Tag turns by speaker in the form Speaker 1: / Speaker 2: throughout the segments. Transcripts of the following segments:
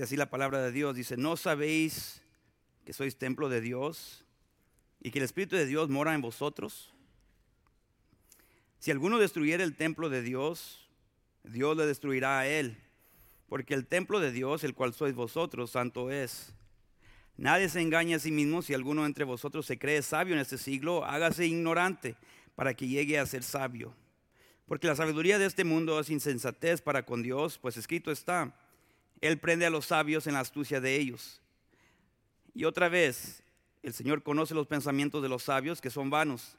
Speaker 1: Dice así la palabra de Dios. Dice, ¿no sabéis que sois templo de Dios y que el Espíritu de Dios mora en vosotros? Si alguno destruyera el templo de Dios, Dios le destruirá a él, porque el templo de Dios, el cual sois vosotros, santo es. Nadie se engaña a sí mismo, si alguno entre vosotros se cree sabio en este siglo, hágase ignorante para que llegue a ser sabio. Porque la sabiduría de este mundo es insensatez para con Dios, pues escrito está, Él prende a los sabios en la astucia de ellos. Y otra vez, el Señor conoce los pensamientos de los sabios que son vanos.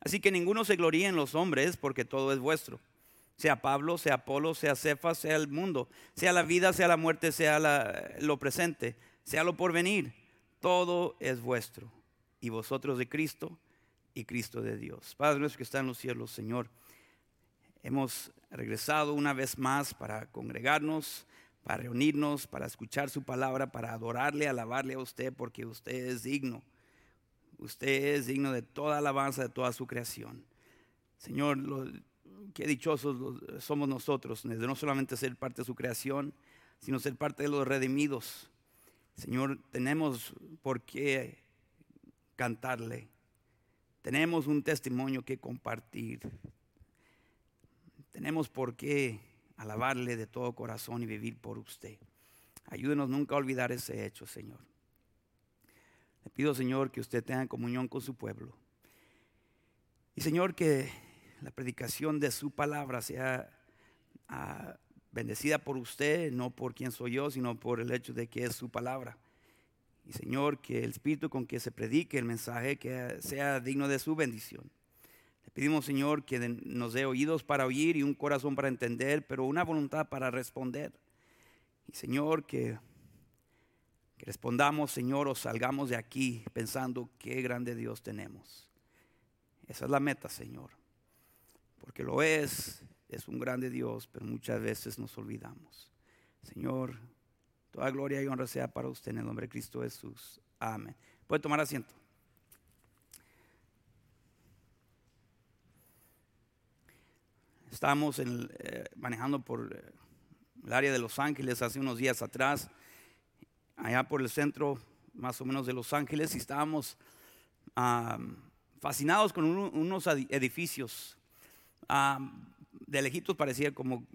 Speaker 1: Así que ninguno se gloríe en los hombres, porque todo es vuestro. Sea Pablo, sea Apolo, sea Cefas, sea el mundo, sea la vida, sea la muerte, sea lo presente, sea lo porvenir. Todo es vuestro. Y vosotros de Cristo y Cristo de Dios. Padre nuestro que está en los cielos, Señor. Hemos regresado una vez más para congregarnos, para reunirnos, para escuchar su palabra, para adorarle, alabarle a usted, porque usted es digno. Usted es digno de toda alabanza, de toda su creación. Señor, qué dichosos somos nosotros de no solamente ser parte de su creación, sino ser parte de los redimidos. Señor, tenemos por qué cantarle. Tenemos un testimonio que compartir. Tenemos por qué alabarle de todo corazón y vivir por usted. Ayúdenos nunca a olvidar ese hecho, Señor. Le pido, Señor, que usted tenga comunión con su pueblo. Y, Señor, que la predicación de su palabra sea ah, bendecida por usted, no por quien soy yo, sino por el hecho de que es su palabra. Y, Señor, que el espíritu con que se predique el mensaje sea digno de su bendición. Le pedimos, Señor, que nos dé oídos para oír y un corazón para entender, pero una voluntad para responder. Y, Señor, que, que respondamos, Señor, o salgamos de aquí pensando qué grande Dios tenemos. Esa es la meta, Señor. Porque lo es, es un grande Dios, pero muchas veces nos olvidamos. Señor, toda gloria y honra sea para usted en el nombre de Cristo Jesús. Amén. Puede tomar asiento. Estábamos eh, manejando por eh, el área de Los Ángeles hace unos días atrás, allá por el centro más o menos de Los Ángeles, y estábamos fascinados con unos edificios. de lejitos parecía como,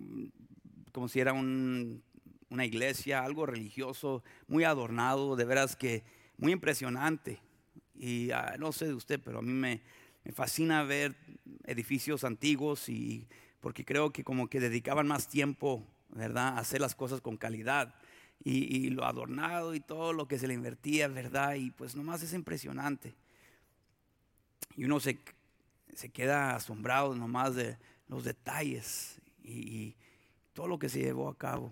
Speaker 1: como si era una iglesia, algo religioso, muy adornado, de veras que muy impresionante. Y ah, no sé de usted, pero a mí me, me fascina ver edificios antiguos y porque creo que como que dedicaban más tiempo, ¿verdad?, a hacer las cosas con calidad. Y, lo adornado y todo lo que se le invertía, ¿verdad? Y pues nomás es impresionante. Y uno se, se queda asombrado nomás de los detalles y, todo lo que se llevó a cabo.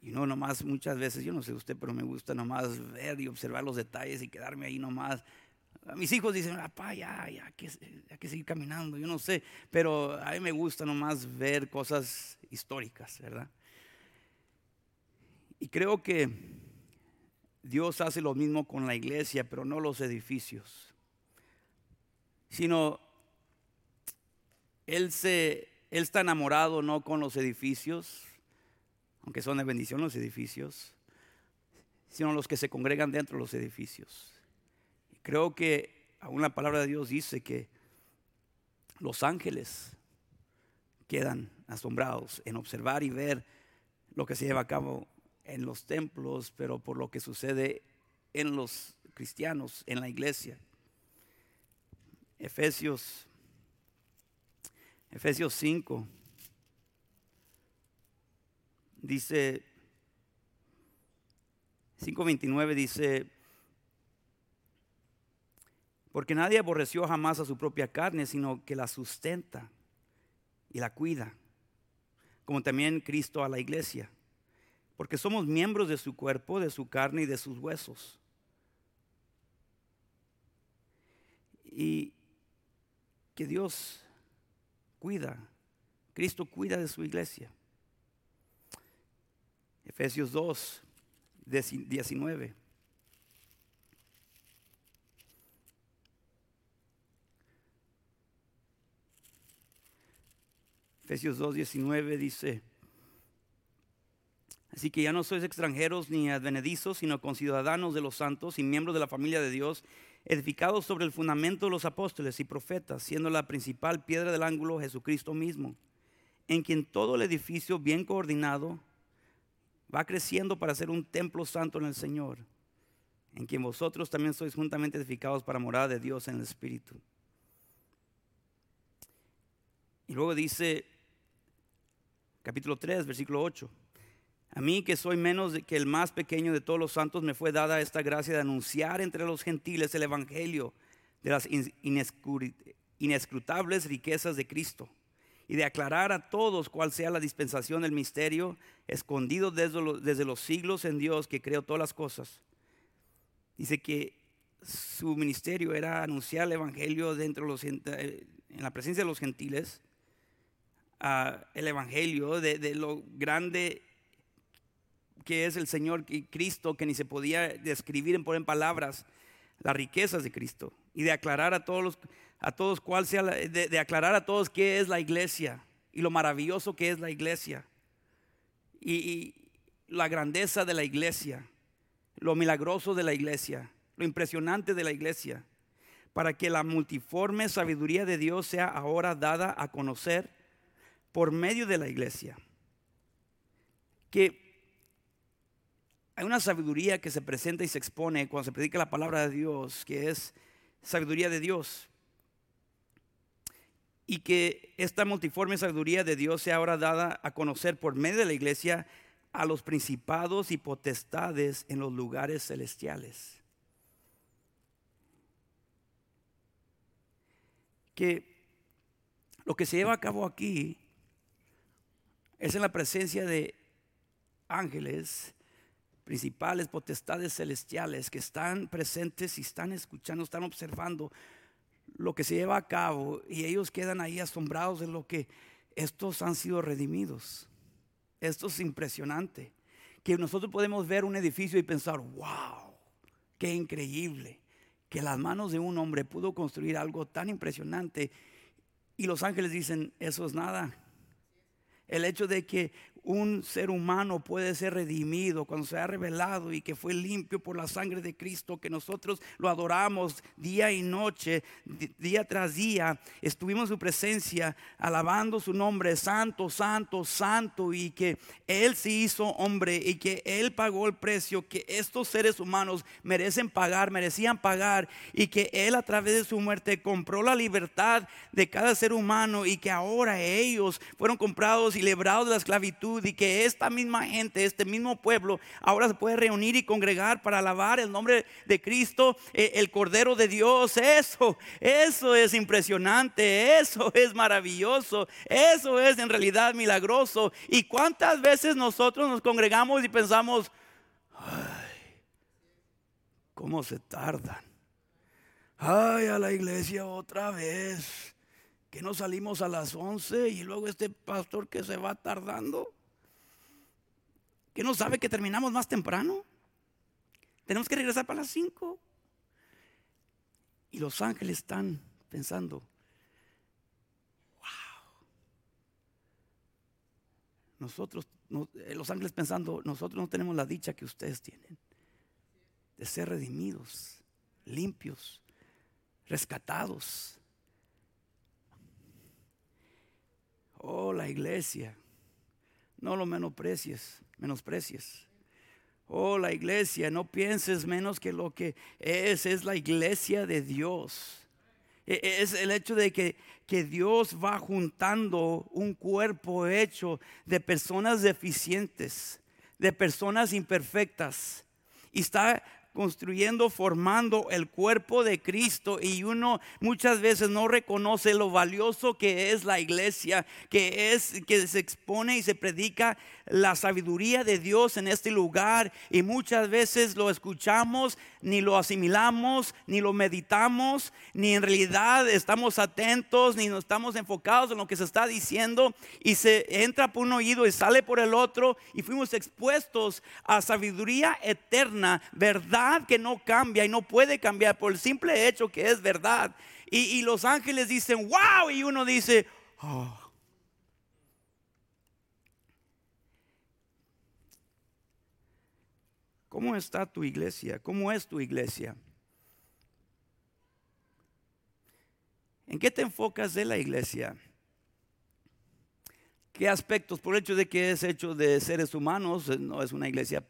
Speaker 1: Y uno nomás muchas veces, yo no sé usted, pero me gusta nomás ver y observar los detalles y quedarme ahí nomás mis hijos dicen, papá, ya, ya, hay que, seguir caminando, yo no sé, pero a mí me gusta nomás ver cosas históricas, ¿verdad? Y creo que Dios hace lo mismo con la iglesia, pero no los edificios, sino Él, se, él está enamorado no con los edificios, aunque son de bendición los edificios, sino los que se congregan dentro de los edificios. Creo que aún la palabra de Dios dice que los ángeles quedan asombrados en observar y ver lo que se lleva a cabo en los templos, pero por lo que sucede en los cristianos, en la iglesia. Efesios, Efesios 5, dice, 5.29 dice, porque nadie aborreció jamás a su propia carne, sino que la sustenta y la cuida, como también Cristo a la iglesia, porque somos miembros de su cuerpo, de su carne y de sus huesos. Y que Dios cuida, Cristo cuida de su iglesia. Efesios 2, 19. Efesios 2.19 dice, Así que ya no sois extranjeros ni advenedizos, sino conciudadanos de los santos y miembros de la familia de Dios, edificados sobre el fundamento de los apóstoles y profetas, siendo la principal piedra del ángulo Jesucristo mismo, en quien todo el edificio bien coordinado va creciendo para ser un templo santo en el Señor, en quien vosotros también sois juntamente edificados para morada de Dios en el Espíritu. Y luego dice, capítulo 3, versículo 8. A mí que soy menos que el más pequeño de todos los santos, me fue dada esta gracia de anunciar entre los gentiles el Evangelio de las inescrutables riquezas de Cristo y de aclarar a todos cuál sea la dispensación del misterio escondido desde los, desde los siglos en Dios que creó todas las cosas. Dice que su ministerio era anunciar el Evangelio dentro de los, en la presencia de los gentiles, el Evangelio de, lo grande que es el Señor Cristo, que ni se podía describir en, palabras las riquezas de Cristo. Y de aclarar a todos a todos cuál sea de, aclarar a todos qué es la iglesia y lo maravilloso que es la iglesia. Y, y la grandeza de la iglesia, lo milagroso de la iglesia, lo impresionante de la iglesia, para que la multiforme sabiduría de Dios sea ahora dada a conocer por medio de la iglesia. Que hay una sabiduría que se presenta y se expone cuando se predica la palabra de Dios, que es sabiduría de Dios. Y que esta multiforme sabiduría de Dios sea ahora dada a conocer por medio de la iglesia a los principados y potestades en los lugares celestiales. Que lo que se lleva a cabo aquí es en la presencia de ángeles principales potestades celestiales que están presentes y están escuchando, están observando lo que se lleva a cabo y ellos quedan ahí asombrados de lo que estos han sido redimidos. Esto es impresionante. Que nosotros podemos ver un edificio y pensar, wow, qué increíble, que las manos de un hombre pudo construir algo tan impresionante. Y los ángeles dicen, eso es nada. El hecho de que un ser humano puede ser redimido cuando se ha revelado y que fue limpio por la sangre de Cristo, que nosotros lo adoramos día y noche, día tras día, estuvimos en su presencia alabando su nombre, santo, santo, santo, y que Él se hizo hombre y que Él pagó el precio que estos seres humanos merecen pagar, merecían pagar, y que Él a través de su muerte compró la libertad de cada ser humano y que ahora ellos fueron comprados y librados de la esclavitud y que esta misma gente, este mismo pueblo, ahora se puede reunir y congregar para alabar el nombre de Cristo, eh, el Cordero de Dios. Eso, eso es impresionante, eso es maravilloso, eso es en realidad milagroso. ¿Y cuántas veces nosotros nos congregamos y pensamos, ay, cómo se tardan? Ay, a la iglesia otra vez que no salimos a las 11 y luego este pastor que se va tardando que no sabe que terminamos más temprano. Tenemos que regresar para las 5. Y los ángeles están pensando, wow. Nosotros, eh, los ángeles pensando, nosotros no tenemos la dicha que ustedes tienen de ser redimidos, limpios, rescatados. Oh, la iglesia, no lo menosprecies menosprecies. Oh, la iglesia, no pienses menos que lo que es, es la iglesia de Dios. E, e, es el hecho de que, que Dios va juntando un cuerpo hecho de personas deficientes, de personas imperfectas. Y está construyendo, formando el cuerpo de Cristo. Y uno muchas veces no reconoce lo valioso que es la iglesia, que es que se expone y se predica la sabiduría de Dios en este lugar. Y muchas veces lo escuchamos, ni lo asimilamos, ni lo meditamos, ni en realidad estamos atentos, ni nos estamos enfocados en lo que se está diciendo. Y se entra por un oído y sale por el otro. Y fuimos expuestos a sabiduría eterna, verdad que no cambia y no puede cambiar por el simple hecho que es verdad. Y, los ángeles dicen, wow, y uno dice, oh. ¿Cómo está tu iglesia? ¿Cómo es tu iglesia? ¿En qué te enfocas de la iglesia? ¿Qué aspectos? Por el hecho de que es hecho de seres humanos, eh, no es una iglesia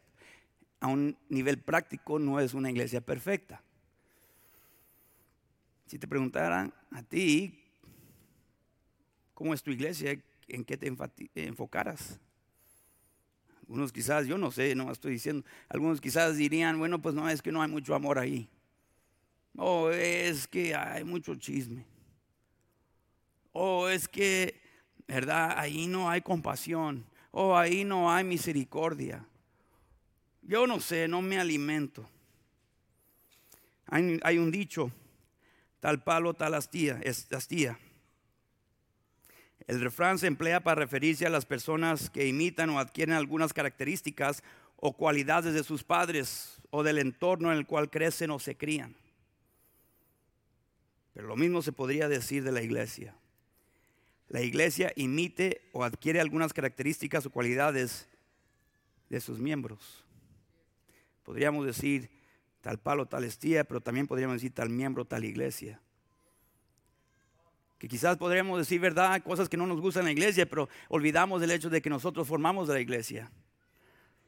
Speaker 1: a un nivel práctico, no es una iglesia perfecta. Si te preguntaran a ti, ¿cómo es tu iglesia? ¿En qué te enfocaras? Algunos quizás, yo no sé, no estoy diciendo, algunos quizás dirían, bueno, pues no, es que no hay mucho amor ahí. O es que hay mucho chisme. O es que, ¿verdad? Ahí no hay compasión. O ahí no hay misericordia. Yo no sé, no me alimento. Hay, un dicho, tal palo, tal astilla, es. El refrán se emplea para referirse a las personas que imitan o adquieren algunas características o cualidades de sus padres o del entorno en el cual crecen o se crían. Pero lo mismo se podría decir de la iglesia. La iglesia imite o adquiere algunas características o cualidades de sus miembros. Podríamos decir tal palo, tal estía, pero también podríamos decir tal miembro, tal iglesia que quizás podríamos decir verdad, cosas que no nos gustan en la iglesia, pero olvidamos del hecho de que nosotros formamos la iglesia.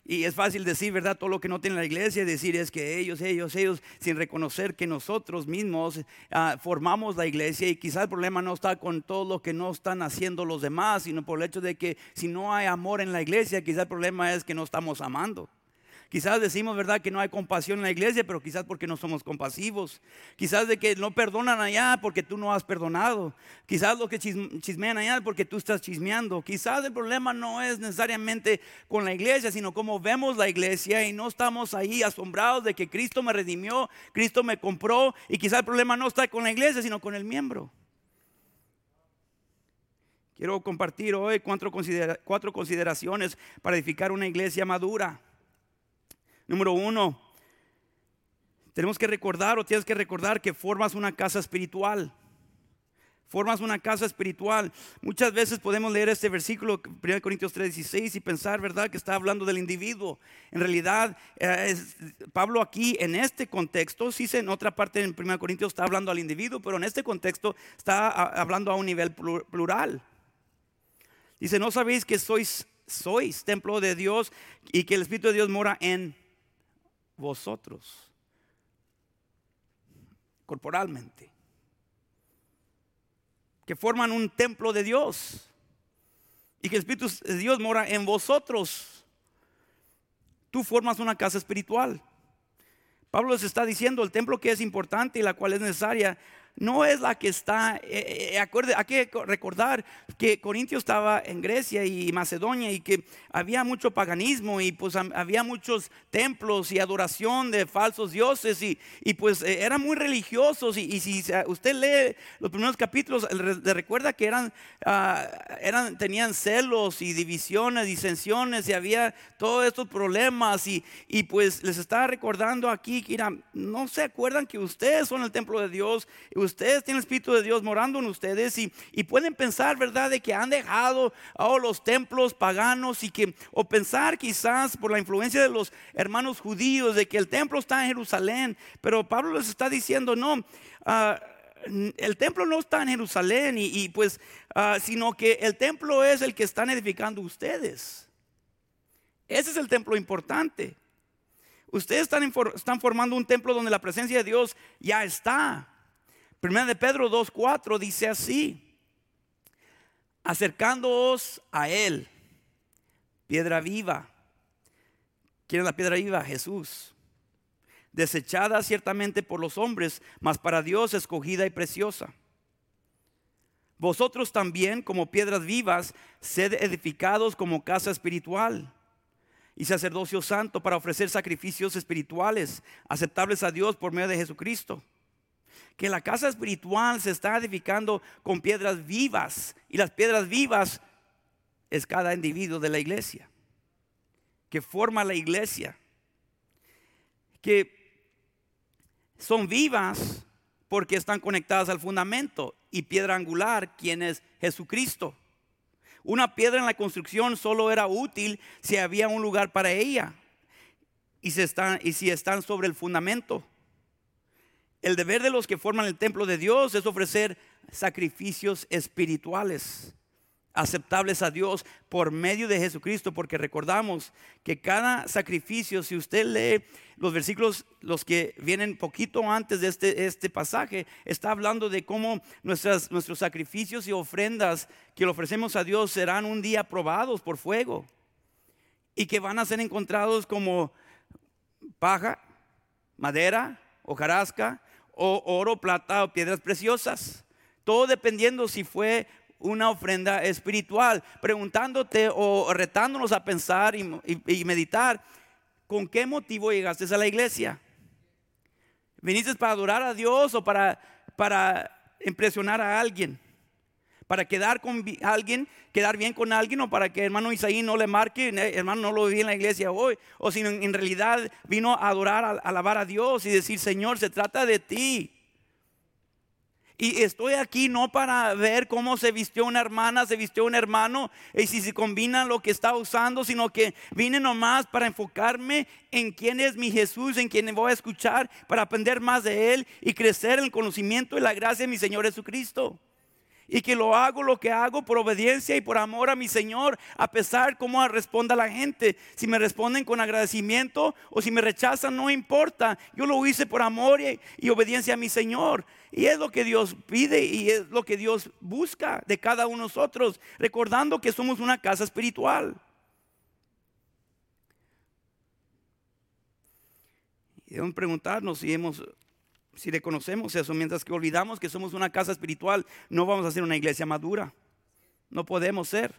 Speaker 1: Y es fácil decir, ¿verdad? Todo lo que no tiene la iglesia, decir es que ellos, ellos, ellos, sin reconocer que nosotros mismos ah, formamos la iglesia y quizás el problema no está con todo lo que no están haciendo los demás, sino por el hecho de que si no hay amor en la iglesia, quizás el problema es que no estamos amando. Quizás decimos, ¿verdad?, que no hay compasión en la iglesia, pero quizás porque no somos compasivos. Quizás de que no perdonan allá porque tú no has perdonado. Quizás lo que chismean allá porque tú estás chismeando. Quizás el problema no es necesariamente con la iglesia, sino cómo vemos la iglesia y no estamos ahí asombrados de que Cristo me redimió, Cristo me compró y quizás el problema no está con la iglesia, sino con el miembro. Quiero compartir hoy cuatro consideraciones para edificar una iglesia madura. Número uno, tenemos que recordar o tienes que recordar que formas una casa espiritual. Formas una casa espiritual. Muchas veces podemos leer este versículo, 1 Corintios 3:16, y pensar, ¿verdad?, que está hablando del individuo. En realidad, eh, Pablo aquí, en este contexto, sí, en otra parte en 1 Corintios está hablando al individuo, pero en este contexto está hablando a un nivel plural. Dice, ¿no sabéis que sois, sois templo de Dios y que el Espíritu de Dios mora en vosotros, corporalmente, que forman un templo de Dios y que el Espíritu de Dios mora en vosotros. Tú formas una casa espiritual. Pablo les está diciendo el templo que es importante y la cual es necesaria no es la que está, eh, eh, acuerde, hay que recordar que Corintio estaba en Grecia y Macedonia y que había mucho paganismo y pues había muchos templos y adoración de falsos dioses y, y pues eh, eran muy religiosos y, si usted lee los primeros capítulos, le recuerda que eran, ah, eran, tenían celos y divisiones, disensiones y había todos estos problemas y, y pues les está recordando aquí que no se acuerdan que ustedes son el templo de Dios ustedes tienen el Espíritu de Dios morando en ustedes y, pueden pensar, ¿verdad?, de que han dejado oh, los templos paganos y que, o pensar quizás por la influencia de los hermanos judíos, de que el templo está en Jerusalén, pero Pablo les está diciendo, no, ah, el templo no está en Jerusalén y, pues, ah, sino que el templo es el que están edificando ustedes. Ese es el templo importante. Ustedes están, están formando un templo donde la presencia de Dios ya está. Primera de Pedro 2.4 dice así, acercándoos a Él, piedra viva. ¿Quién es la piedra viva? Jesús. Desechada ciertamente por los hombres, mas para Dios escogida y preciosa. Vosotros también, como piedras vivas, sed edificados como casa espiritual y sacerdocio santo para ofrecer sacrificios espirituales aceptables a Dios por medio de Jesucristo que la casa espiritual se está edificando con piedras vivas y las piedras vivas es cada individuo de la iglesia, que forma la iglesia, que son vivas porque están conectadas al fundamento y piedra angular, quien es Jesucristo. Una piedra en la construcción solo era útil si había un lugar para ella. y, se están, y si están sobre el fundamento. El deber de los que forman el templo de Dios es ofrecer sacrificios espirituales aceptables a Dios por medio de Jesucristo, porque recordamos que cada sacrificio, si usted lee los versículos, los que vienen poquito antes de este, este pasaje, está hablando de cómo nuestros sacrificios y ofrendas que le ofrecemos a Dios serán un día probados por fuego y que van a ser encontrados como paja, madera, hojarasca, o oro, plata o piedras preciosas. Todo dependiendo si fue una ofrenda espiritual, preguntándote o retándonos a pensar y, meditar, ¿con qué motivo llegaste a la iglesia? ¿Viniste para adorar a Dios o para, para impresionar a alguien? ¿Para quedar con alguien, quedar bien con alguien o para que hermano Isaí no le marque, hermano no lo vi en la iglesia hoy? O si en, realidad vino a adorar, a alabar a Dios y decir, Señor, se trata de ti. Y estoy aquí no para ver cómo se vistió una hermana, se vistió un hermano, y si se combina lo que está usando, sino que vine nomás para enfocarme en quién es mi Jesús, en quién voy a escuchar, para aprender más de Él y crecer en el conocimiento y la gracia de mi Señor Jesucristo y que lo hago lo que hago por obediencia y por amor a mi Señor, a pesar cómo responda la gente. Si me responden con agradecimiento o si me rechazan, no importa. Yo lo hice por amor y, obediencia a mi Señor. Y es lo que Dios pide y es lo que Dios busca de cada uno de nosotros, recordando que somos una casa espiritual. Y debemos preguntarnos si hemos si reconocemos eso, mientras que olvidamos que somos una casa espiritual, no vamos a ser una iglesia madura. No podemos ser.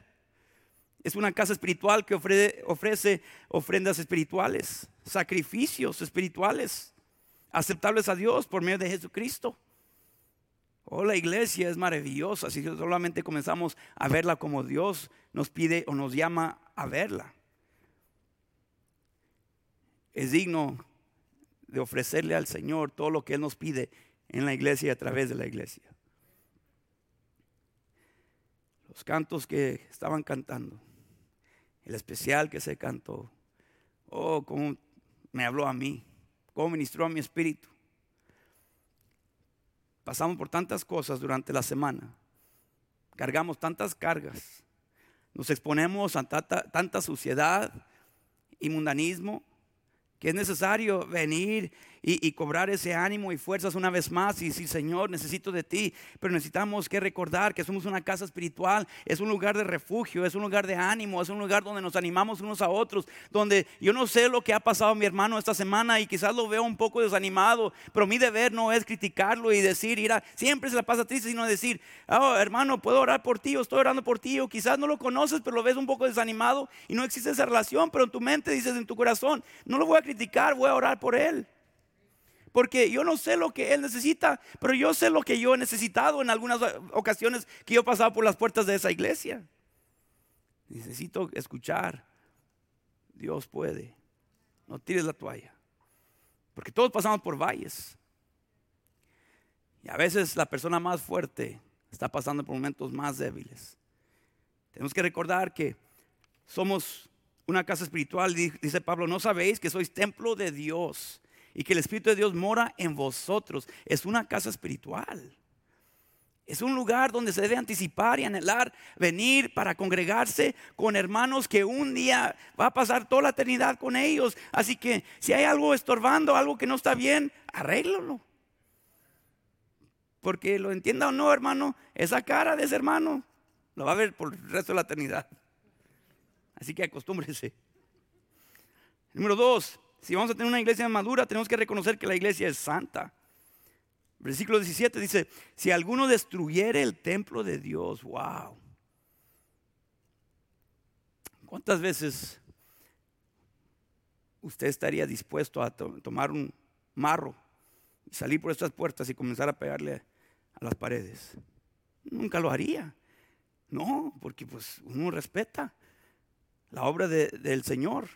Speaker 1: Es una casa espiritual que ofrece, ofrece ofrendas espirituales, sacrificios espirituales, aceptables a Dios por medio de Jesucristo. Oh, la iglesia es maravillosa si solamente comenzamos a verla como Dios nos pide o nos llama a verla. Es digno de ofrecerle al Señor todo lo que Él nos pide en la iglesia y a través de la iglesia. Los cantos que estaban cantando, el especial que se cantó, oh, cómo me habló a mí, cómo ministró a mi espíritu. Pasamos por tantas cosas durante la semana, cargamos tantas cargas, nos exponemos a tanta, tanta suciedad y mundanismo es necesario venir y, cobrar ese ánimo y fuerzas una vez más y decir, Señor, necesito de ti. Pero necesitamos que recordar que somos una casa espiritual, es un lugar de refugio, es un lugar de ánimo, es un lugar donde nos animamos unos a otros, donde yo no sé lo que ha pasado a mi hermano esta semana y quizás lo veo un poco desanimado, pero mi deber no es criticarlo y decir, siempre se la pasa triste, sino decir, oh, hermano, puedo orar por ti, o estoy orando por ti, o quizás no lo conoces, pero lo ves un poco desanimado y no existe esa relación, pero en tu mente dices en tu corazón, no lo voy a criticar, voy a orar por él porque yo no sé lo que Él necesita, pero yo sé lo que yo he necesitado en algunas ocasiones que yo he pasado por las puertas de esa iglesia. Necesito escuchar. Dios puede. No tires la toalla. Porque todos pasamos por valles. Y a veces la persona más fuerte está pasando por momentos más débiles. Tenemos que recordar que somos una casa espiritual, dice Pablo, no sabéis que sois templo de Dios y que el Espíritu de Dios mora en vosotros. Es una casa espiritual. Es un lugar donde se debe anticipar y anhelar venir para congregarse con hermanos que un día va a pasar toda la eternidad con ellos. Así que si hay algo estorbando, algo que no está bien, arréglalo. Porque lo entienda o no, hermano, esa cara de ese hermano lo va a ver por el resto de la eternidad. Así que acostúmbrese. Número dos, si vamos a tener una iglesia madura, tenemos que reconocer que la iglesia es santa. Versículo 17 dice, si alguno destruyere el templo de Dios, wow. ¿Cuántas veces usted estaría dispuesto a tomar un marro y salir por estas puertas y comenzar a pegarle a las paredes? Nunca lo haría. No, porque pues uno respeta la obra del Señor.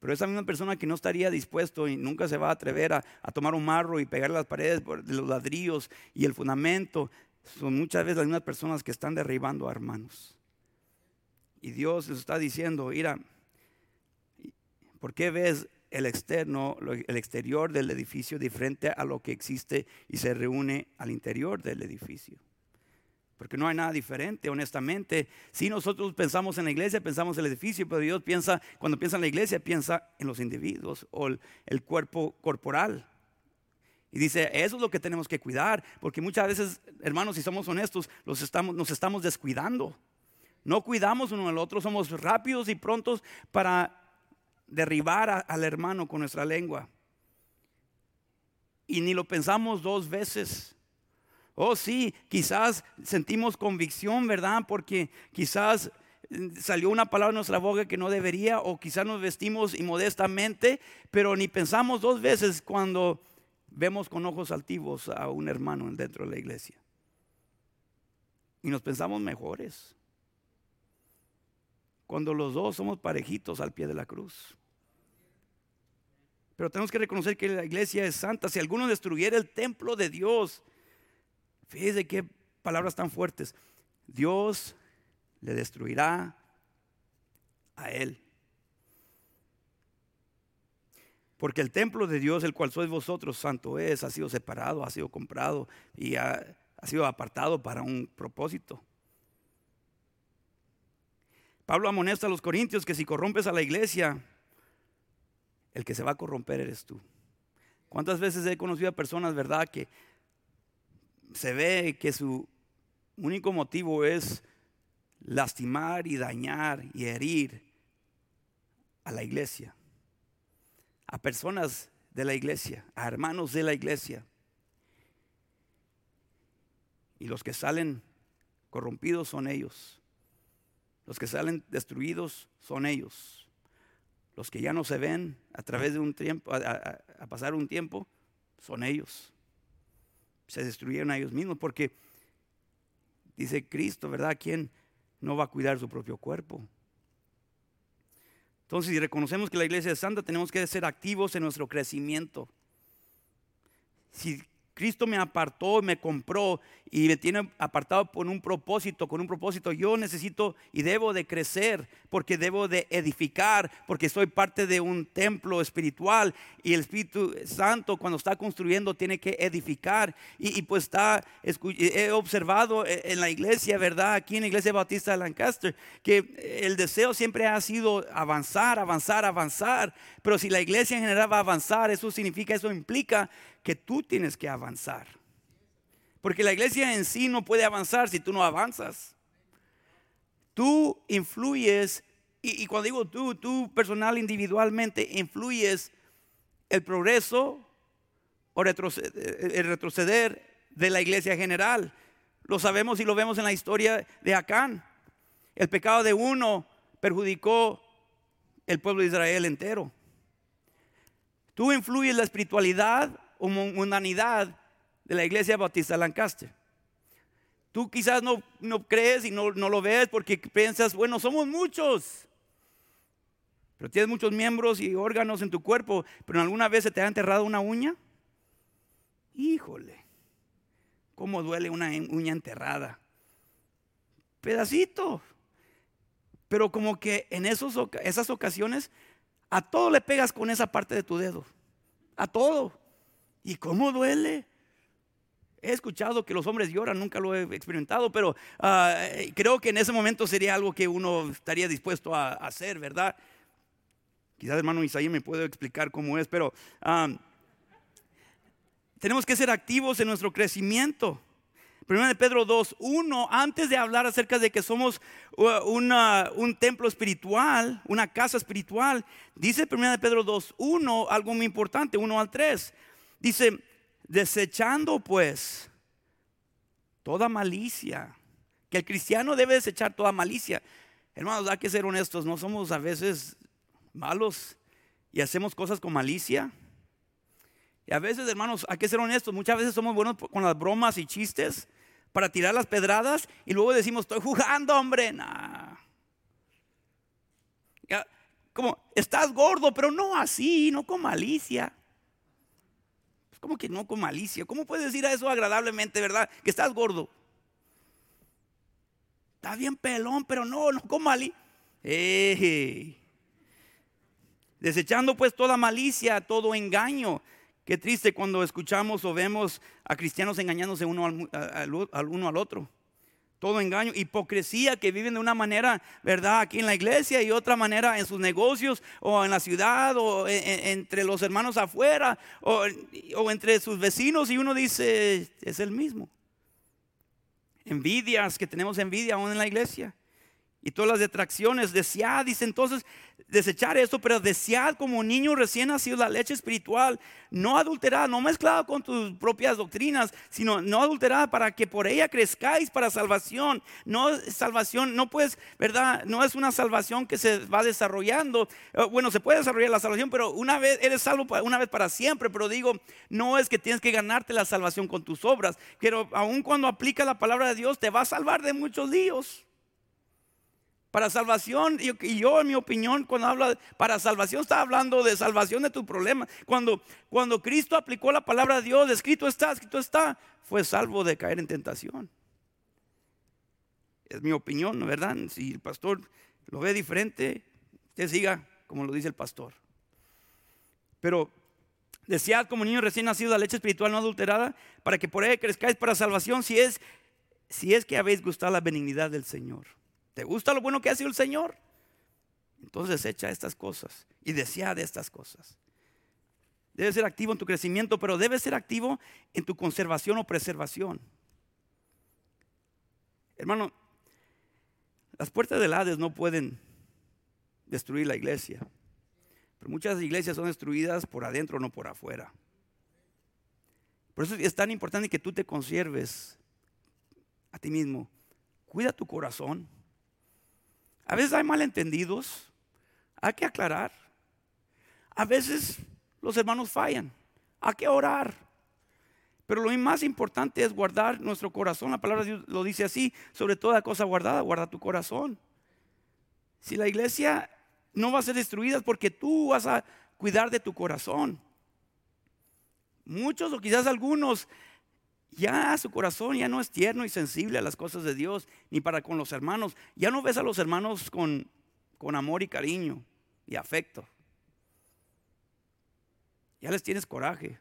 Speaker 1: Pero esa misma persona que no estaría dispuesto y nunca se va a atrever a, tomar un marro y pegar las paredes de los ladrillos y el fundamento, son muchas veces las mismas personas que están derribando a hermanos. Y Dios les está diciendo, mira, ¿Por qué ves el externo, el exterior del edificio diferente a lo que existe y se reúne al interior del edificio? Porque no hay nada diferente, honestamente. Si nosotros pensamos en la iglesia, pensamos en el edificio, pero Dios piensa, cuando piensa en la iglesia, piensa en los individuos o el, cuerpo corporal. Y dice, eso es lo que tenemos que cuidar, porque muchas veces, hermanos, si somos honestos, los estamos, nos estamos descuidando. No cuidamos uno al otro, somos rápidos y prontos para derribar al hermano con nuestra lengua. Y ni lo pensamos dos veces. Oh, sí, quizás sentimos convicción, ¿verdad? Porque quizás eh, salió una palabra en nuestra boca que no debería, o quizás nos vestimos inmodestamente, pero ni pensamos dos veces cuando vemos con ojos altivos a un hermano dentro de la iglesia. Y nos pensamos mejores. Cuando los dos somos parejitos al pie de la cruz. Pero tenemos que reconocer que la iglesia es santa. Si alguno destruyera el templo de Dios, Fíjese qué palabras tan fuertes. Dios le destruirá a él. Porque el templo de Dios, el cual sois vosotros, santo es, ha sido separado, ha sido comprado y ha, ha sido apartado para un propósito. Pablo amonesta a los corintios que si corrompes a la iglesia, el que se va a corromper eres tú. ¿Cuántas veces he conocido a personas, verdad, que se ve que su único motivo es lastimar y dañar y herir a la iglesia, a personas de la iglesia, a hermanos de la iglesia. Y los que salen corrompidos son ellos. Los que salen destruidos son ellos. Los que ya no se ven a través de un tiempo, a, pasar un tiempo, son ellos se destruyeron a ellos mismos porque dice Cristo, ¿verdad? ¿Quién no va a cuidar su propio cuerpo? Entonces, si reconocemos que la iglesia es santa, tenemos que ser activos en nuestro crecimiento. Si Cristo me apartó, me compró y me tiene apartado por un propósito, con un propósito. Yo necesito y debo de crecer porque debo de edificar, porque soy parte de un templo espiritual y el Espíritu Santo cuando está construyendo tiene que edificar. Y, pues está, he observado en la iglesia, ¿verdad? Aquí en la iglesia bautista de Lancaster, que el deseo siempre ha sido avanzar, avanzar, avanzar. Pero si la iglesia en general va a avanzar, eso significa, eso implica que tú tienes que avanzar. Porque la iglesia en sí no puede avanzar si tú no avanzas. Tú influyes, y, cuando digo tú, tú personal, individualmente, influyes el progreso o retroceder, el retroceder de la iglesia general. Lo sabemos y lo vemos en la historia de Acán. El pecado de uno perjudicó el pueblo de Israel entero. Tú influyes la espiritualidad mundanidad de la iglesia bautista Lancaster. Tú quizás no, no crees y no, no lo ves porque piensas, bueno, somos muchos. Pero tienes muchos miembros y órganos en tu cuerpo, pero alguna vez se te ha enterrado una uña. Híjole, cómo duele una uña enterrada. Pedacito. Pero como que en esos, esas ocasiones a todo le pegas con esa parte de tu dedo. A todo. ¿Y cómo duele? He escuchado que los hombres lloran, nunca lo he experimentado, pero ah, creo que en ese momento sería algo que uno estaría dispuesto a, hacer, ¿verdad? Quizás hermano Isaías me puede explicar cómo es, pero ah, tenemos que ser activos en nuestro crecimiento. Primero de Pedro 2, 1, antes de hablar acerca de que somos un templo espiritual, una casa espiritual, dice Primero de Pedro 2, 1, algo muy importante, 1 al 3. Dice, desechando pues toda malicia, que el cristiano debe desechar toda malicia. Hermanos, hay que ser honestos, no somos a veces malos y hacemos cosas con malicia. Y a veces, hermanos, hay que ser honestos, muchas veces somos buenos con las bromas y chistes para tirar las pedradas y luego decimos, estoy jugando, hombre. Como, estás gordo, pero no así, no con malicia. ¿Cómo que no con malicia? ¿Cómo puedes decir a eso agradablemente, verdad? Que estás gordo. Está bien pelón, pero no, no con malicia. Desechando pues toda malicia, todo engaño. Qué triste cuando escuchamos o vemos a cristianos engañándose uno al, uno al otro. Todo engaño, hipocresía que viven de una manera, ¿verdad? Aquí en la iglesia y otra manera en sus negocios o en la ciudad o entre los hermanos afuera o, o entre sus vecinos y uno dice, es el mismo. Envidias, que tenemos envidia aún en la iglesia y todas las detracciones. Desead, dice entonces, desechar esto, pero desead como niño recién nacido la leche espiritual, no adulterada, no mezclada con tus propias doctrinas, sino no adulterada para que por ella crezcáis para salvación. No salvación, no puedes, ¿verdad? No es una salvación que se va desarrollando. Eh, bueno, se puede desarrollar la salvación, pero una vez eres salvo una vez para siempre, pero digo, no es que tienes que ganarte la salvación con tus obras, pero aun cuando aplica la palabra de Dios te va a salvar de muchos líos. Para salvación, y yo en mi opinión, cuando habla para salvación, está hablando de salvación de tu problema. Cuando, cuando Cristo aplicó la palabra de Dios, escrito está, escrito está, fue salvo de caer en tentación. Es mi opinión, ¿verdad? Si el pastor lo ve diferente, usted siga como lo dice el pastor. Pero desead como niño recién nacido la leche espiritual no adulterada, para que por ella crezcáis para salvación, si es, si es que habéis gustado la benignidad del Señor. ¿Te gusta lo bueno que ha sido el Señor? Entonces echa estas cosas y desea de estas cosas. Debe ser activo en tu crecimiento, pero debe ser activo en tu conservación o preservación. Hermano, las puertas del Hades no pueden destruir la iglesia. Pero muchas iglesias son destruidas por adentro, no por afuera. Por eso es tan importante que tú te conserves a ti mismo. Cuida tu corazón. A veces hay malentendidos, hay que aclarar. A veces los hermanos fallan, hay que orar. Pero lo más importante es guardar nuestro corazón. La palabra de Dios lo dice así, sobre toda cosa guardada, guarda tu corazón. Si la iglesia no va a ser destruida es porque tú vas a cuidar de tu corazón. Muchos o quizás algunos ya su corazón ya no es tierno y sensible a las cosas de Dios, ni para con los hermanos. Ya no ves a los hermanos con, con amor y cariño y afecto. Ya les tienes coraje.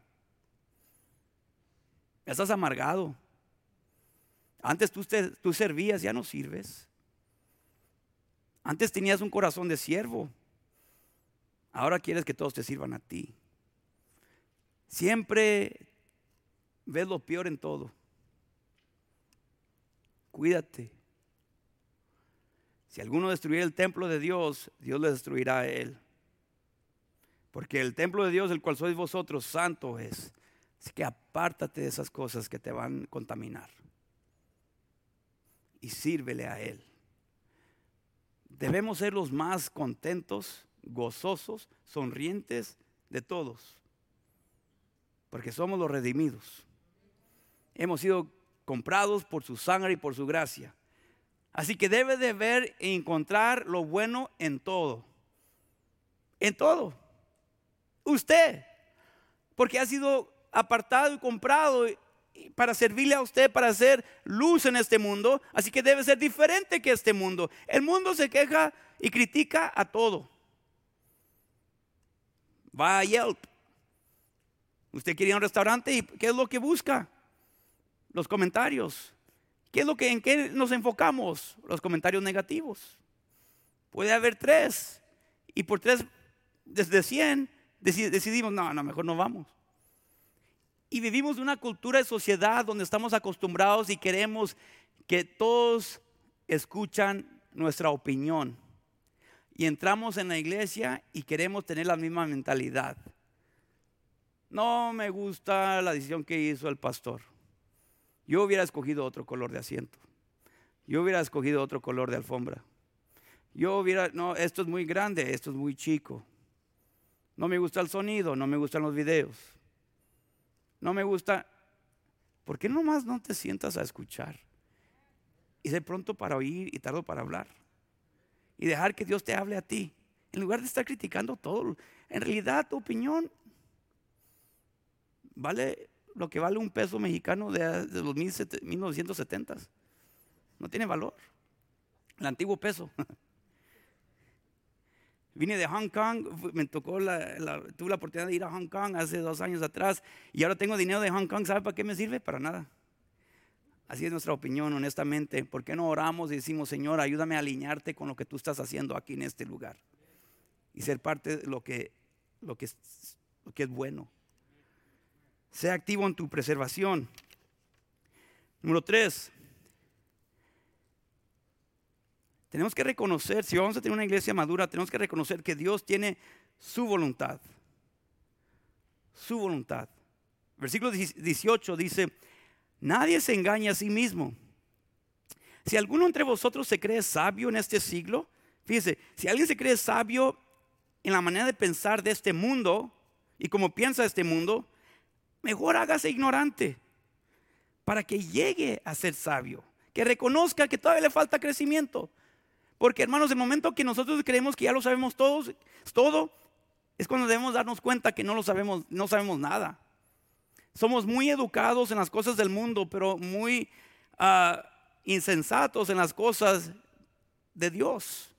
Speaker 1: Ya estás amargado. Antes tú, tú servías, ya no sirves. Antes tenías un corazón de siervo. Ahora quieres que todos te sirvan a ti. Siempre ves lo peor en todo. Cuídate. Si alguno destruyera el templo de Dios, Dios le destruirá a él. Porque el templo de Dios, el cual sois vosotros, santo es. Así que apártate de esas cosas que te van a contaminar. Y sírvele a Él. Debemos ser los más contentos, gozosos, sonrientes de todos. Porque somos los redimidos hemos sido comprados por su sangre y por su gracia. Así que debe de ver e encontrar lo bueno en todo. En todo. Usted. Porque ha sido apartado y comprado para servirle a usted, para hacer luz en este mundo. Así que debe ser diferente que este mundo. El mundo se queja y critica a todo. Va a Yelp. Usted quiere un restaurante y ¿qué es lo que busca? Los comentarios. ¿Qué es lo que en qué nos enfocamos? Los comentarios negativos. Puede haber tres y por tres desde 100 decidimos, no, no, mejor no vamos. Y vivimos de una cultura de sociedad donde estamos acostumbrados y queremos que todos escuchan nuestra opinión. Y entramos en la iglesia y queremos tener la misma mentalidad. No me gusta la decisión que hizo el pastor. Yo hubiera escogido otro color de asiento. Yo hubiera escogido otro color de alfombra. Yo hubiera, no, esto es muy grande, esto es muy chico. No me gusta el sonido, no me gustan los videos. No me gusta. ¿Por qué nomás no te sientas a escuchar? Y de pronto para oír y tardo para hablar. Y dejar que Dios te hable a ti. En lugar de estar criticando todo. En realidad tu opinión vale lo que vale un peso mexicano de, los 1970. No tiene valor. El antiguo peso. Vine de Hong Kong, me tocó la, la oportunidad de ir a Hong Kong hace dos años atrás y ahora tengo dinero de Hong Kong. ¿Sabe para qué me sirve? Para nada. Así es nuestra opinión, honestamente. ¿Por qué no oramos y decimos, Señor, ayúdame a alinearte con lo que tú estás haciendo aquí en este lugar? Y ser parte de lo que es bueno. Sea activo en tu preservación. Número tres. Tenemos que reconocer, si vamos a tener una iglesia madura, tenemos que reconocer que Dios tiene su voluntad. Su voluntad. Versículo 18 dice, Nadie se engaña a sí mismo. Si alguno entre vosotros se cree sabio en este siglo, fíjese, si alguien se cree sabio en la manera de pensar de este mundo y como piensa este mundo, mejor hágase ignorante para que llegue a ser sabio, que reconozca que todavía le falta crecimiento. Porque hermanos, el momento que nosotros creemos que ya lo sabemos todos, todo, es cuando debemos darnos cuenta que no lo sabemos, no sabemos nada. Somos muy educados en las cosas del mundo, pero muy ah, insensatos en las cosas de Dios.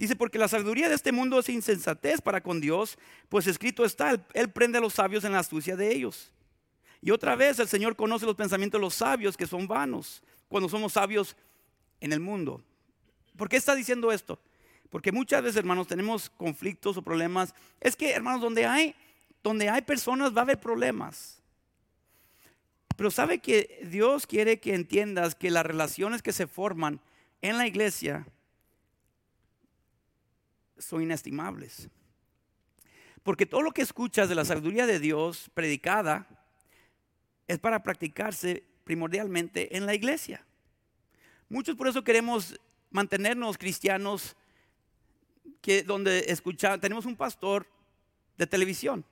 Speaker 1: Dice, porque la sabiduría de este mundo es insensatez para con Dios, pues escrito está, él, prende a los sabios en la astucia de ellos. Y otra vez el Señor conoce los pensamientos de los sabios que son vanos, cuando somos sabios en el mundo. ¿Por qué está diciendo esto? Porque muchas veces, hermanos, tenemos conflictos o problemas. Es que, hermanos, donde hay donde hay personas va a haber problemas. Pero sabe que Dios quiere que entiendas que las relaciones que se forman en la iglesia son inestimables. Porque todo lo que escuchas de la sabiduría de Dios predicada es para practicarse primordialmente en la iglesia. Muchos por eso queremos mantenernos cristianos que donde escuchamos, tenemos un pastor de televisión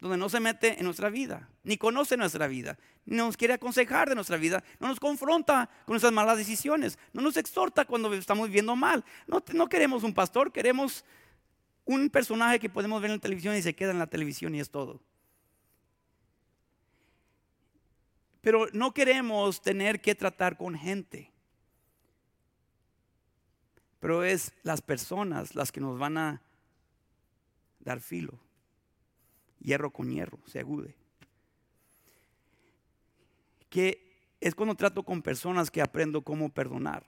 Speaker 1: donde no se mete en nuestra vida, ni conoce nuestra vida, ni nos quiere aconsejar de nuestra vida, no nos confronta con nuestras malas decisiones, no nos exhorta cuando estamos viviendo mal. No, no queremos un pastor, queremos un personaje que podemos ver en la televisión y se queda en la televisión y es todo. Pero no queremos tener que tratar con gente. Pero es las personas las que nos van a dar filo hierro con hierro, se agude. Que es cuando trato con personas que aprendo cómo perdonar.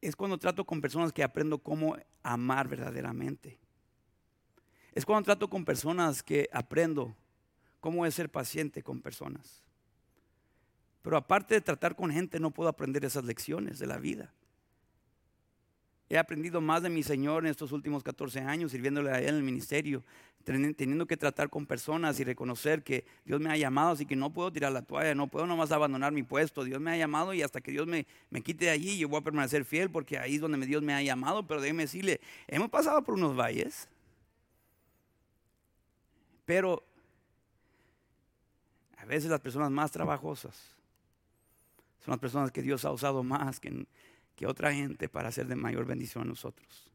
Speaker 1: Es cuando trato con personas que aprendo cómo amar verdaderamente. Es cuando trato con personas que aprendo cómo es ser paciente con personas. Pero aparte de tratar con gente, no puedo aprender esas lecciones de la vida. He aprendido más de mi Señor en estos últimos 14 años, sirviéndole a Él en el ministerio, teniendo que tratar con personas y reconocer que Dios me ha llamado, así que no puedo tirar la toalla, no puedo nomás abandonar mi puesto. Dios me ha llamado y hasta que Dios me, me quite de allí, yo voy a permanecer fiel porque ahí es donde Dios me ha llamado. Pero déjeme decirle, hemos pasado por unos valles, pero a veces las personas más trabajosas son las personas que Dios ha usado más que que otra gente para hacer de mayor bendición a nosotros.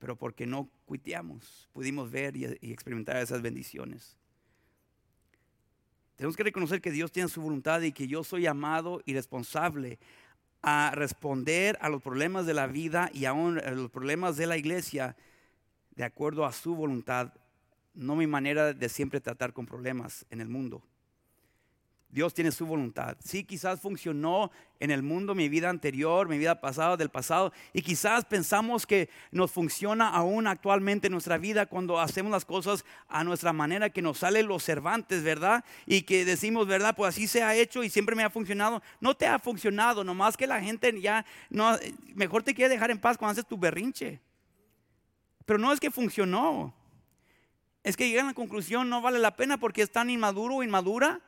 Speaker 1: Pero porque no cuiteamos, pudimos ver y, experimentar esas bendiciones. Tenemos que reconocer que Dios tiene su voluntad y que yo soy llamado y responsable a responder a los problemas de la vida y aún a los problemas de la iglesia de acuerdo a su voluntad, no mi manera de siempre tratar con problemas en el mundo. Dios tiene su voluntad. Sí, quizás funcionó en el mundo, mi vida anterior, mi vida pasada, del pasado, y quizás pensamos que nos funciona aún actualmente en nuestra vida cuando hacemos las cosas a nuestra manera, que nos sale los Cervantes, ¿verdad? Y que decimos, ¿verdad? Pues así se ha hecho y siempre me ha funcionado. No te ha funcionado, nomás que la gente ya, no, mejor te quiere dejar en paz cuando haces tu berrinche. Pero no es que funcionó. Es que llegan a la conclusión, no vale la pena porque es tan inmaduro o inmadura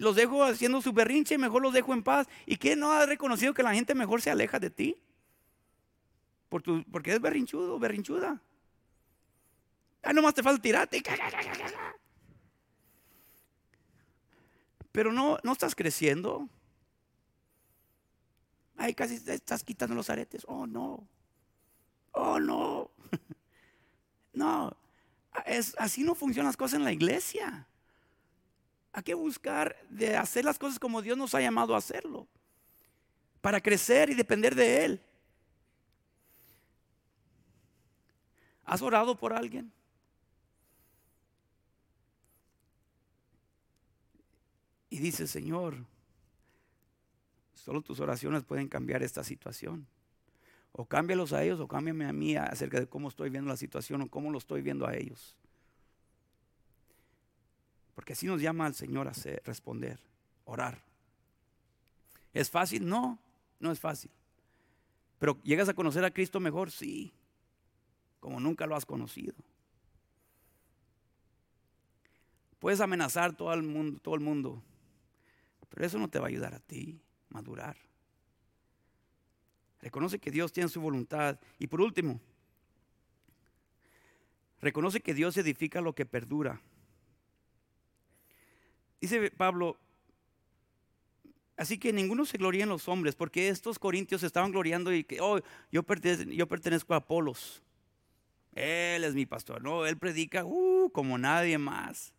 Speaker 1: los dejo haciendo su berrinche, mejor los dejo en paz. ¿Y qué no ha reconocido que la gente mejor se aleja de ti? Por tu, porque es berrinchudo, berrinchuda. Ah, nomás te falta tirarte. Pero no, no estás creciendo. Ay, casi estás quitando los aretes. Oh, no. Oh, no. No. Es, así no funcionan las cosas en la iglesia. Hay que buscar de hacer las cosas como Dios nos ha llamado a hacerlo. para crecer y depender de Él. ¿Has orado por alguien? Y dice, Señor, solo tus oraciones pueden cambiar esta situación. O cámbialos a ellos o cámbiame a mí acerca de cómo estoy viendo la situación o cómo lo estoy viendo a ellos. Porque así nos llama al Señor a responder, orar. ¿Es fácil? No, no es fácil. Pero llegas a conocer a Cristo mejor, sí, como nunca lo has conocido. Puedes amenazar todo el mundo, todo el mundo, pero eso no te va a ayudar a ti madurar. Reconoce que Dios tiene su voluntad. Y por último, reconoce que Dios edifica lo que perdura. Dice Pablo, así que ninguno se gloría en los hombres, porque estos corintios estaban gloriando y que, oh, yo pertenezco, a Apolos. Él es mi pastor, no, él predica uh, como nadie más.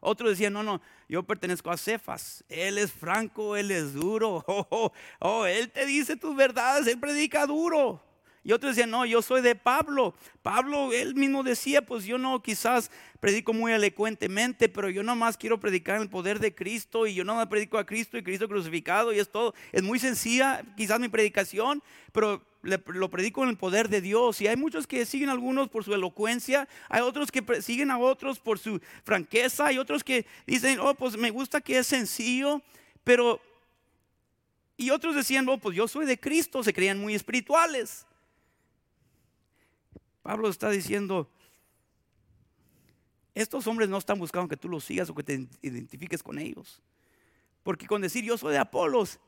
Speaker 1: Otro decía, no, no, yo pertenezco a Cefas. Él es franco, él es duro. Oh, oh, oh, él te dice tus verdades, él predica duro. Y otro decía, no, yo soy de Pablo. Pablo, él mismo decía, pues yo no quizás predico muy elocuentemente, pero yo más quiero predicar el poder de Cristo y yo no me predico a Cristo y Cristo crucificado y es todo. Es muy sencilla quizás mi predicación, pero lo predico en el poder de Dios. Y hay muchos que siguen a algunos por su elocuencia, hay otros que siguen a otros por su franqueza, hay otros que dicen, oh, pues me gusta que es sencillo, pero... Y otros decían, oh, pues yo soy de Cristo, se creían muy espirituales. Pablo está diciendo, estos hombres no están buscando que tú los sigas o que te identifiques con ellos. Porque con decir yo soy de Apolos,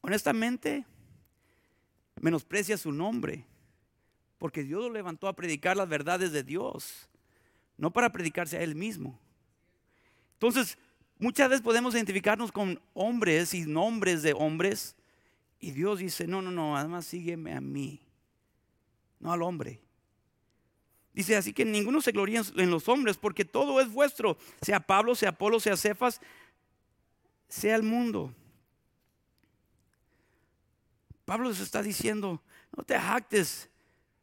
Speaker 1: honestamente, menosprecia su nombre. Porque Dios lo levantó a predicar las verdades de Dios, no para predicarse a Él mismo. Entonces, muchas veces podemos identificarnos con hombres y nombres de hombres. Y Dios dice, no, no, no, además sígueme a mí, no al hombre. Dice, así que ninguno se gloría en los hombres, porque todo es vuestro, sea Pablo, sea Apolo, sea Cefas, sea el mundo. Pablo les está diciendo, no te jactes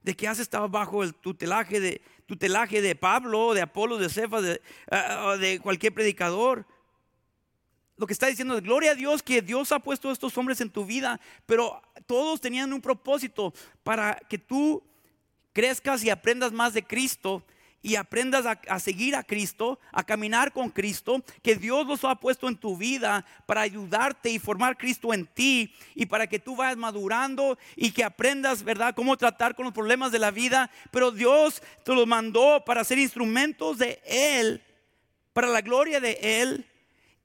Speaker 1: de que has estado bajo el tutelaje de, tutelaje de Pablo, de Apolo, de Cefas, de, ah, de cualquier predicador. Lo que está diciendo es, gloria a Dios que Dios ha puesto a estos hombres en tu vida, pero todos tenían un propósito para que tú crezcas y aprendas más de Cristo y aprendas a, seguir a Cristo, a caminar con Cristo, que Dios los ha puesto en tu vida para ayudarte y formar Cristo en ti y para que tú vayas madurando y que aprendas, ¿verdad?, cómo tratar con los problemas de la vida. Pero Dios te los mandó para ser instrumentos de Él, para la gloria de Él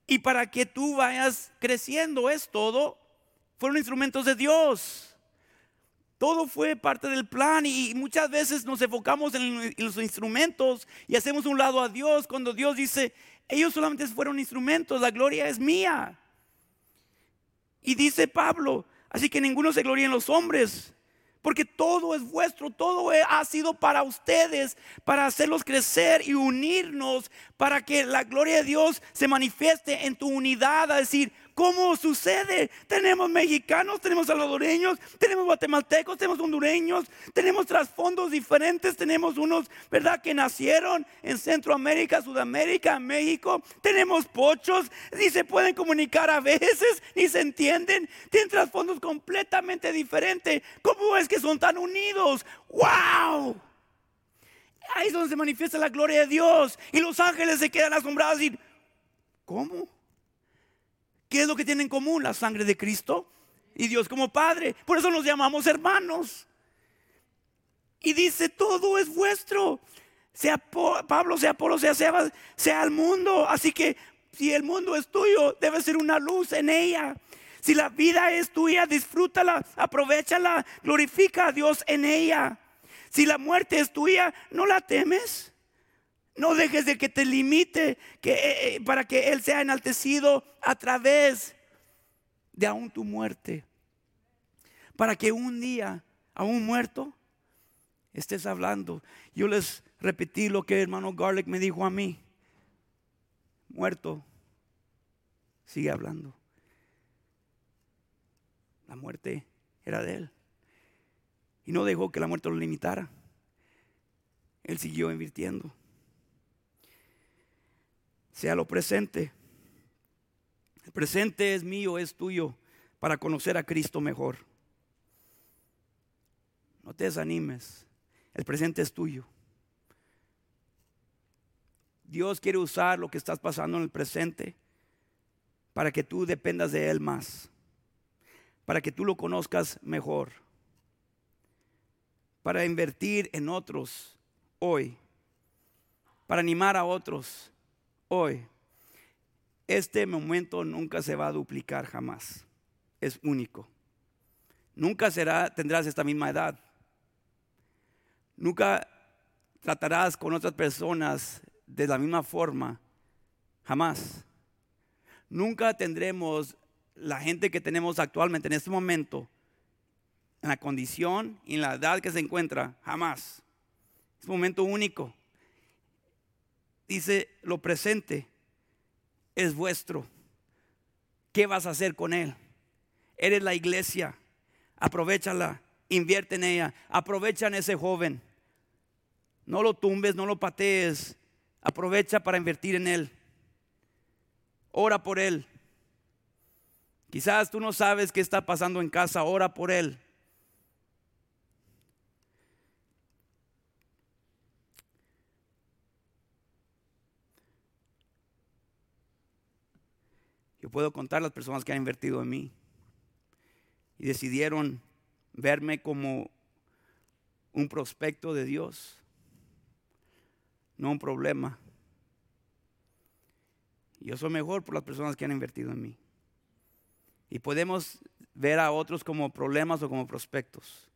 Speaker 1: y para que tú vayas creciendo. Es todo. Fueron instrumentos de Dios. Todo fue parte del plan y muchas veces nos enfocamos en los instrumentos y hacemos un lado a Dios cuando Dios dice, ellos solamente fueron instrumentos, la gloria es mía. Y dice Pablo, así que ninguno se gloria en los hombres, porque todo es vuestro, todo ha sido para ustedes, para hacerlos crecer y unirnos, para que la gloria de Dios se manifieste en tu unidad, decir, ¿Cómo sucede? Tenemos mexicanos, tenemos salvadoreños, tenemos guatemaltecos, tenemos hondureños, tenemos trasfondos diferentes, tenemos unos, ¿verdad?, que nacieron en Centroamérica, Sudamérica, México, tenemos pochos, ni se pueden comunicar a veces, ni se entienden, tienen trasfondos completamente diferentes. ¿Cómo es que son tan unidos? ¡Wow! Ahí es donde se manifiesta la gloria de Dios y los ángeles se quedan asombrados y, ¿cómo? ¿Qué es lo que tienen en común? La sangre de Cristo y Dios como Padre. Por eso nos llamamos hermanos. Y dice, todo es vuestro. Sea Pablo, sea Polo, sea sea el mundo. Así que si el mundo es tuyo, debe ser una luz en ella. Si la vida es tuya, disfrútala, aprovechala, glorifica a Dios en ella. Si la muerte es tuya, no la temes. No dejes de que te limite que, eh, eh, para que Él sea enaltecido a través de aún tu muerte. Para que un día, aún muerto, estés hablando. Yo les repetí lo que el hermano Garlic me dijo a mí. Muerto, sigue hablando. La muerte era de él. Y no dejó que la muerte lo limitara. Él siguió invirtiendo. Sea lo presente. El presente es mío, es tuyo, para conocer a Cristo mejor. No te desanimes. El presente es tuyo. Dios quiere usar lo que estás pasando en el presente para que tú dependas de Él más, para que tú lo conozcas mejor, para invertir en otros hoy, para animar a otros hoy. Este momento nunca se va a duplicar jamás, es único. Nunca será, tendrás esta misma edad. Nunca tratarás con otras personas de la misma forma, jamás. Nunca tendremos la gente que tenemos actualmente en este momento, en la condición y en la edad que se encuentra, jamás. Es un momento único. Dice, lo presente es vuestro. ¿Qué vas a hacer con él? Eres la iglesia. Aprovechala, invierte en ella, aprovecha en ese joven. No lo tumbes, no lo patees. Aprovecha para invertir en él. Ora por él. Quizás tú no sabes qué está pasando en casa, ora por él. Puedo contar las personas que han invertido en mí y decidieron verme como un prospecto de Dios no un problema. Yo soy mejor por las personas que han invertido en mí. Y podemos ver a otros como problemas o como prospectos.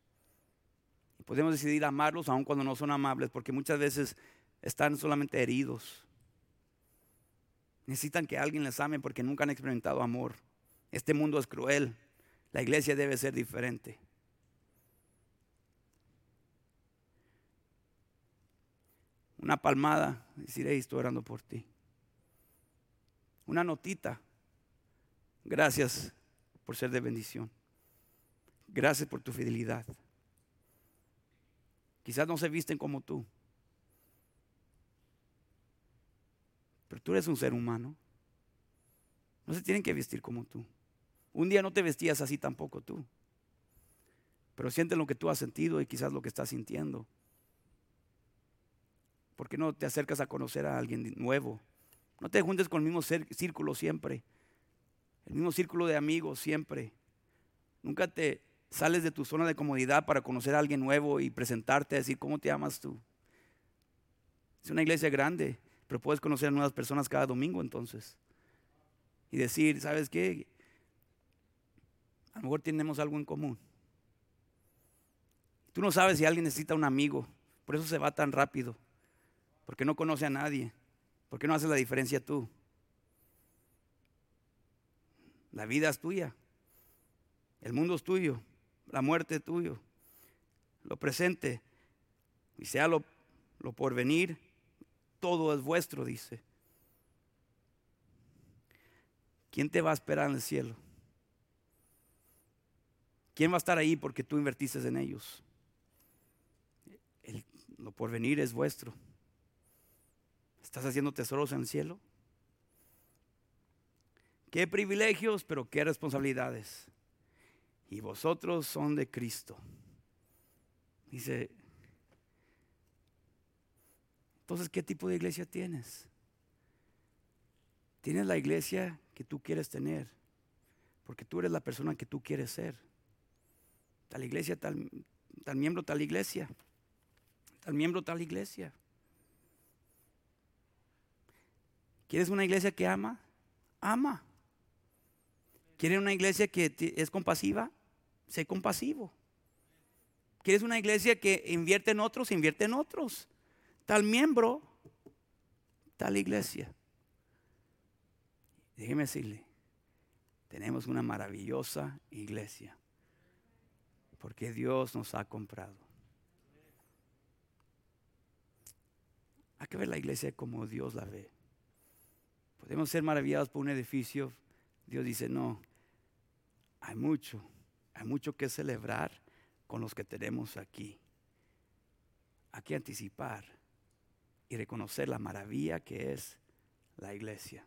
Speaker 1: Podemos decidir amarlos aun cuando no son amables, porque muchas veces están solamente heridos. Necesitan que alguien les ame porque nunca han experimentado amor. Este mundo es cruel. La iglesia debe ser diferente. una palmada, decir, estoy orando por ti. Una notita, gracias por ser de bendición. Gracias por tu fidelidad. Quizás no se visten como tú, pero tú eres un ser humano. No se tienen que vestir como tú. Un día no te vestías así tampoco tú. Pero siente lo que tú has sentido y quizás lo que estás sintiendo. ¿Por qué no te acercas a conocer a alguien nuevo? No te juntes con el mismo círculo siempre. El mismo círculo de amigos siempre. Nunca te sales de tu zona de comodidad para conocer a alguien nuevo y presentarte a decir, ¿cómo te amas tú? Es una iglesia grande, pero puedes conocer a nuevas personas cada domingo entonces. Y decir, ¿sabes qué? A lo mejor tenemos algo en común. Tú no sabes si alguien necesita un amigo, por eso se va tan rápido porque no conoce a nadie. ¿Por qué no haces la diferencia tú? La vida es tuya. El mundo es tuyo. La muerte es tuyo. Lo presente. Y sea lo, lo por venir. Todo es vuestro, dice. ¿Quién te va a esperar en el cielo? ¿Quién va a estar ahí porque tú invertiste en ellos? El, lo por venir es vuestro. ¿Estás haciendo tesoros en el cielo? Qué privilegios, pero qué responsabilidades. Y vosotros son de Cristo. Dice, entonces, ¿qué tipo de iglesia tienes? Tienes la iglesia que tú quieres tener, porque tú eres la persona que tú quieres ser. Tal iglesia, tal, miembro, tal iglesia. Tal miembro, tal iglesia. ¿Quieres una iglesia que ama? Ama. ¿Quieres una iglesia que es compasiva? Sé compasivo. ¿Quieres una iglesia que invierte en otros? Invierte en otros. Tal miembro, tal iglesia. Déjeme decirle, tenemos una maravillosa iglesia. Porque Dios nos ha comprado. Hay que ver la iglesia como Dios la ve. Podemos ser maravillados por un edificio. Dios dice, no, hay mucho Hay mucho que celebrar con los que tenemos aquí. Hay que anticipar y reconocer la maravilla que es la iglesia.